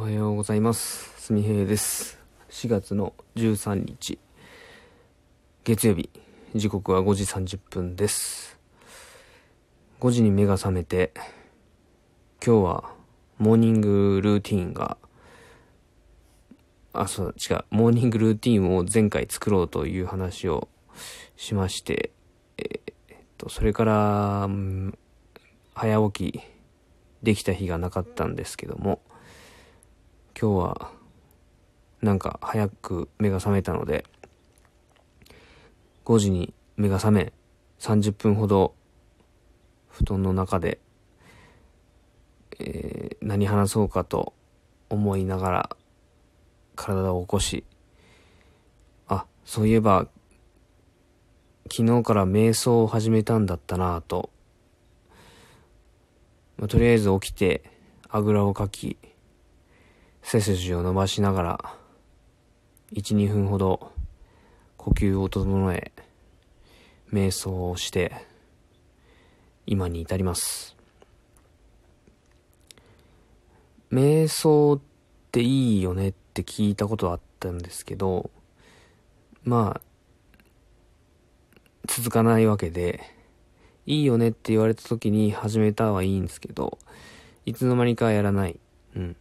おはようございます。すみへいです。4月の13日、月曜日、時刻は5時30分です。5時に目が覚めて、今日はモーニングルーティンが、あ、そう、違う、モーニングルーティンを前回作ろうという話をしまして、えーっと、それから、早起きできた日がなかったんですけども、今日はなんか早く目が覚めたので5時に目が覚め30分ほど布団の中で、えー何話そうかと思いながら体を起こしあそういえば昨日から瞑想を始めたんだったなぁと、まあとりあえず起きてあぐらをかき背筋を伸ばしながら、1、2分ほど呼吸を整え、瞑想をして、今に至ります。瞑想っていいよねって聞いたことはあったんですけど、まあ、続かないわけで、いいよねって言われた時に始めたはいいんですけど、いつの間にかやらない。うん。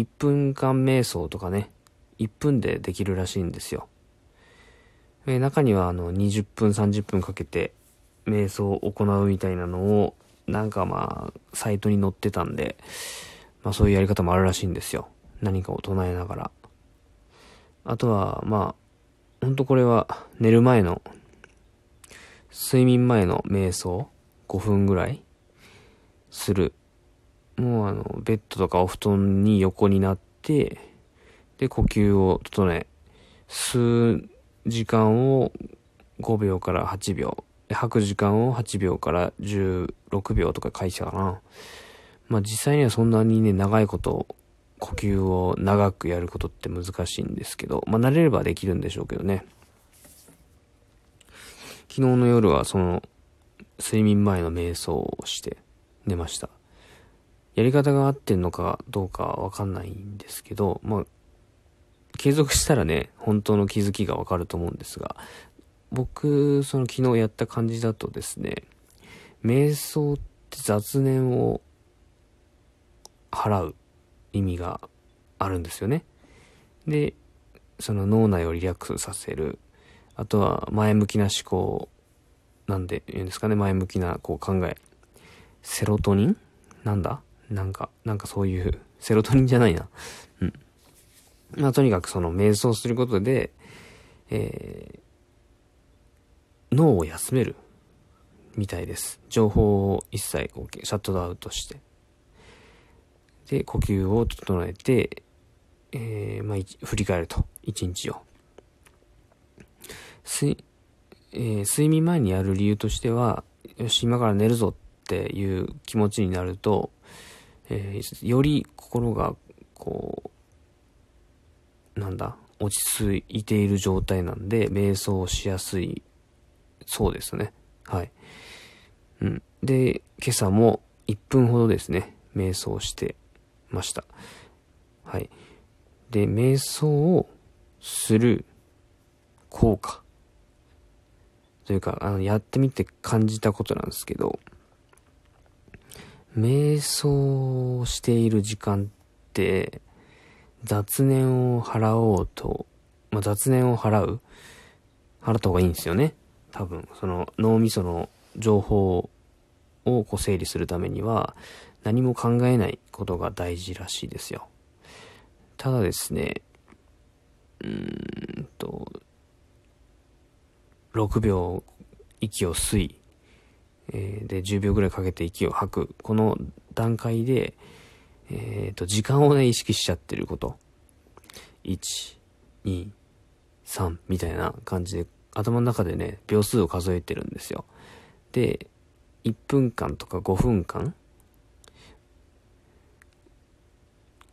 1分間瞑想とかね、1分でできるらしいんですよ。えー中にはあの20分30分かけて瞑想を行うみたいなのをなんかまあサイトに載ってたんで、まあそういうやり方もあるらしいんですよ。何かを唱えながら。あとはまあ、ほんとこれは寝る前の睡眠前の瞑想5分ぐらいするもうあの、ベッドとかお布団に横になって、で、呼吸を整え、吸う時間を5秒から8秒、吐く時間を8秒から16秒とか書いてたかな。まあ実際にはそんなにね、長いこと、呼吸を長くやることって難しいんですけど、まあ慣れればできるんでしょうけどね。昨日の夜はその、睡眠前の瞑想をして寝ました。やり方が合ってんのかどうかわかんないんですけど、まあ、継続したらね、本当の気づきがわかると思うんですが、僕、その昨日やった感じだとですね、瞑想って雑念を払う意味があるんですよね。で、その脳内をリラックスさせる。あとは前向きな思考、なんで言うんですかね、前向きなこう考え。セロトニン？なんだ？なんか、なんかそういう、セロトニンじゃないな。うん。まあとにかくその瞑想することで、えー、脳を休めるみたいです。情報を一切こうシャットアウトして。で、呼吸を整えて、えー、まあ、振り返ると。一日を。睡、えー睡眠前にやる理由としては、よし、今から寝るぞっていう気持ちになると、えーより心が、こう、なんだ、落ち着いている状態なんで、瞑想しやすい、そうですね。はい。うん。で、今朝も1分ほどですね、瞑想してました。はい。で、瞑想をする効果。というか、あの、やってみて感じたことなんですけど、瞑想している時間って、雑念を払おうと、まあ、雑念を払う払った方がいいんですよね。多分、その脳みその情報をこう整理するためには、何も考えないことが大事らしいですよ。ただですね、うーんと、6秒息を吸い、えーで、10秒ぐらいかけて息を吐く。この段階で、えっ、と、時間をね、意識しちゃってること。1、2、3みたいな感じで、頭の中でね、秒数を数えてるんですよ。で、1分間とか5分間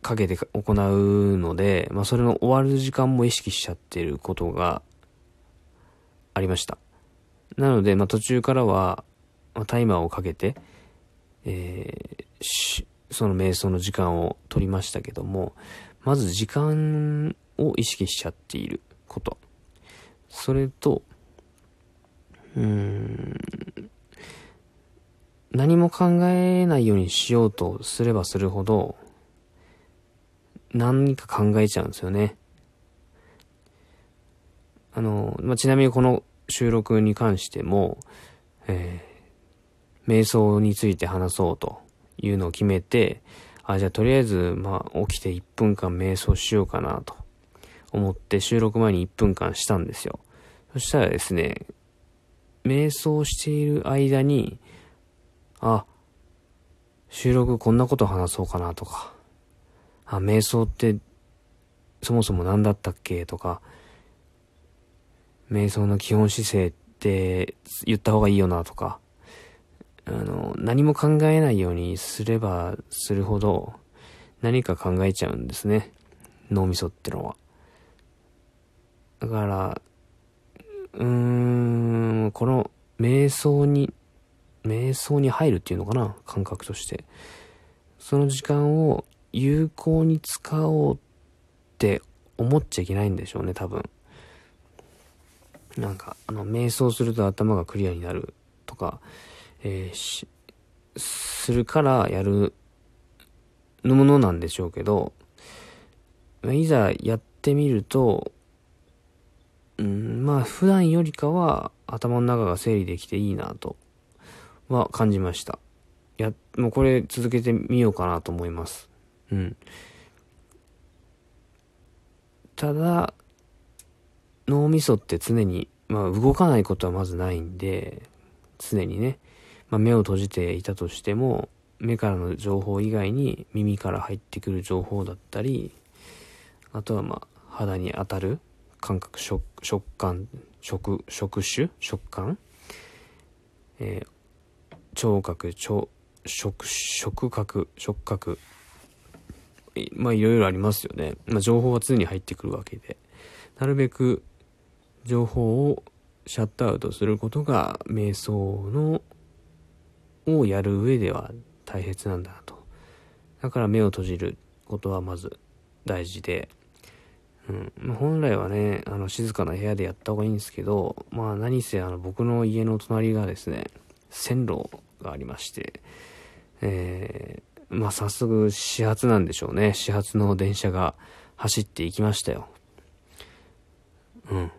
かけて行うので、まあ、それの終わる時間も意識しちゃってることがありました。なので、まあ、途中からは、タイマーをかけて、えーその瞑想の時間を取りましたけども、まず時間を意識しちゃっていること。それと、うーん、何も考えないようにしようとすればするほど、何か考えちゃうんですよね。あの、まあ、ちなみにこの収録に関しても、え、瞑想について話そうというのを決めて、あ、じゃあとりあえず、まあ、起きて1分間瞑想しようかなと。思って収録前に1分間したんですよ。そしたらですね、瞑想している間に、あ、収録こんなこと話そうかなとか、あ、瞑想ってそもそも何だったっけとか、瞑想の基本姿勢って言った方がいいよなとか、あの、何も考えないようにすればするほど何か考えちゃうんですね。脳みそってのは。だから、うーん、この瞑想に、瞑想に入るっていうのかな感覚として。その時間を有効に使おうって思っちゃいけないんでしょうね、多分。なんか、あの、瞑想すると頭がクリアになるとか、えー、し、するからやるのものなんでしょうけど、いざやってみると、うん、まあ普段よりかは頭の中が整理できていいなとは感じました。や、もうこれ続けてみようかなと思います。うん。ただ、脳みそって常に、まあ動かないことはまずないんで、常にね、まあ目を閉じていたとしても、目からの情報以外に耳から入ってくる情報だったり、あとはまあ肌に当たる感覚、食、食感、食、触手食感えー、聴覚、聴、触、触覚、触覚。まあいろいろありますよね。まあ情報は常に入ってくるわけで。なるべく情報をシャットアウトすることが瞑想のをやる上では大切なんだなと。だから目を閉じることはまず大事で、うん。本来はね、あの、静かな部屋でやった方がいいんですけど、まあ、何せ、あの、僕の家の隣がですね、線路がありまして、えー、まあ、早速、始発なんでしょうね。始発の電車が走っていきましたよ。うん。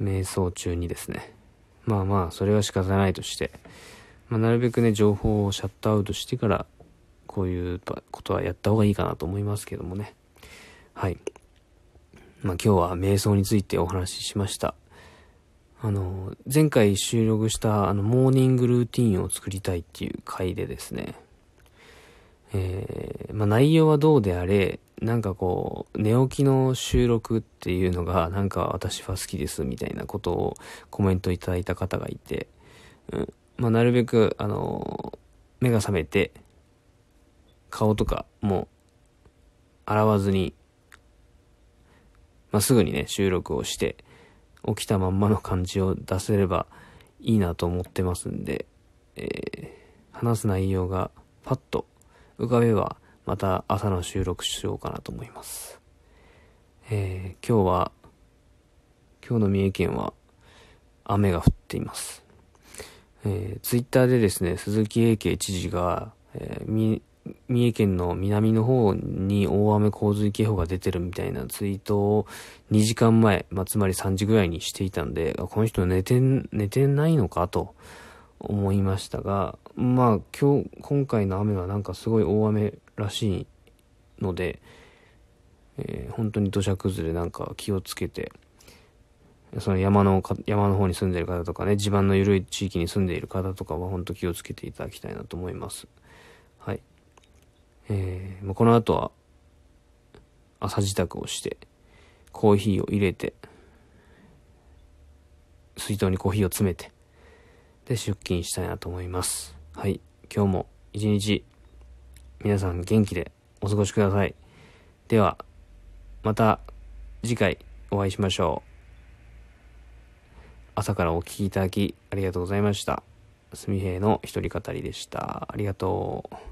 瞑想中にですね。まあまあ、それは仕方ないとして、まあ、なるべくね、情報をシャットアウトしてから、こういうことはやった方がいいかなと思いますけどもね。はい。まあ、今日は瞑想についてお話ししました。あの、前回収録したあの、モーニングルーティンを作りたいっていう回でですね、えー、まあ、内容はどうであれ、なんかこう、寝起きの収録っていうのが、なんか私は好きですみたいなことをコメントいただいた方がいて、まあ、なるべく、あの、目が覚めて、顔とかも洗わずにまあ、すぐにね、収録をして、起きたまんまの感じを出せればいいなと思ってますんで、えー、話す内容がパッと浮かべば、また朝の収録しようかなと思います。えー、今日は、今日の三重県は雨が降っています。えー、ツイッターでですね、鈴木英慶知事が、えー、三重県の南の方に大雨洪水警報が出てるみたいなツイートを2時間前、まあ、つまり3時ぐらいにしていたんで、この人寝て、寝てないのかと思いましたが、まあ今日、今回の雨はなんかすごい大雨らしいので、えー、本当に土砂崩れなんか気をつけて、その山の、山の方に住んでいる方とかね、地盤の緩い地域に住んでいる方とかは本当気をつけていただきたいなと思います。はい。えー、この後は朝支度をしてコーヒーを入れて水筒にコーヒーを詰めてで出勤したいなと思いますはい今日も一日皆さん元気でお過ごしくださいではまた次回お会いしましょう朝からお聴きいただきありがとうございました。すみへいの一人語りでした。ありがとう。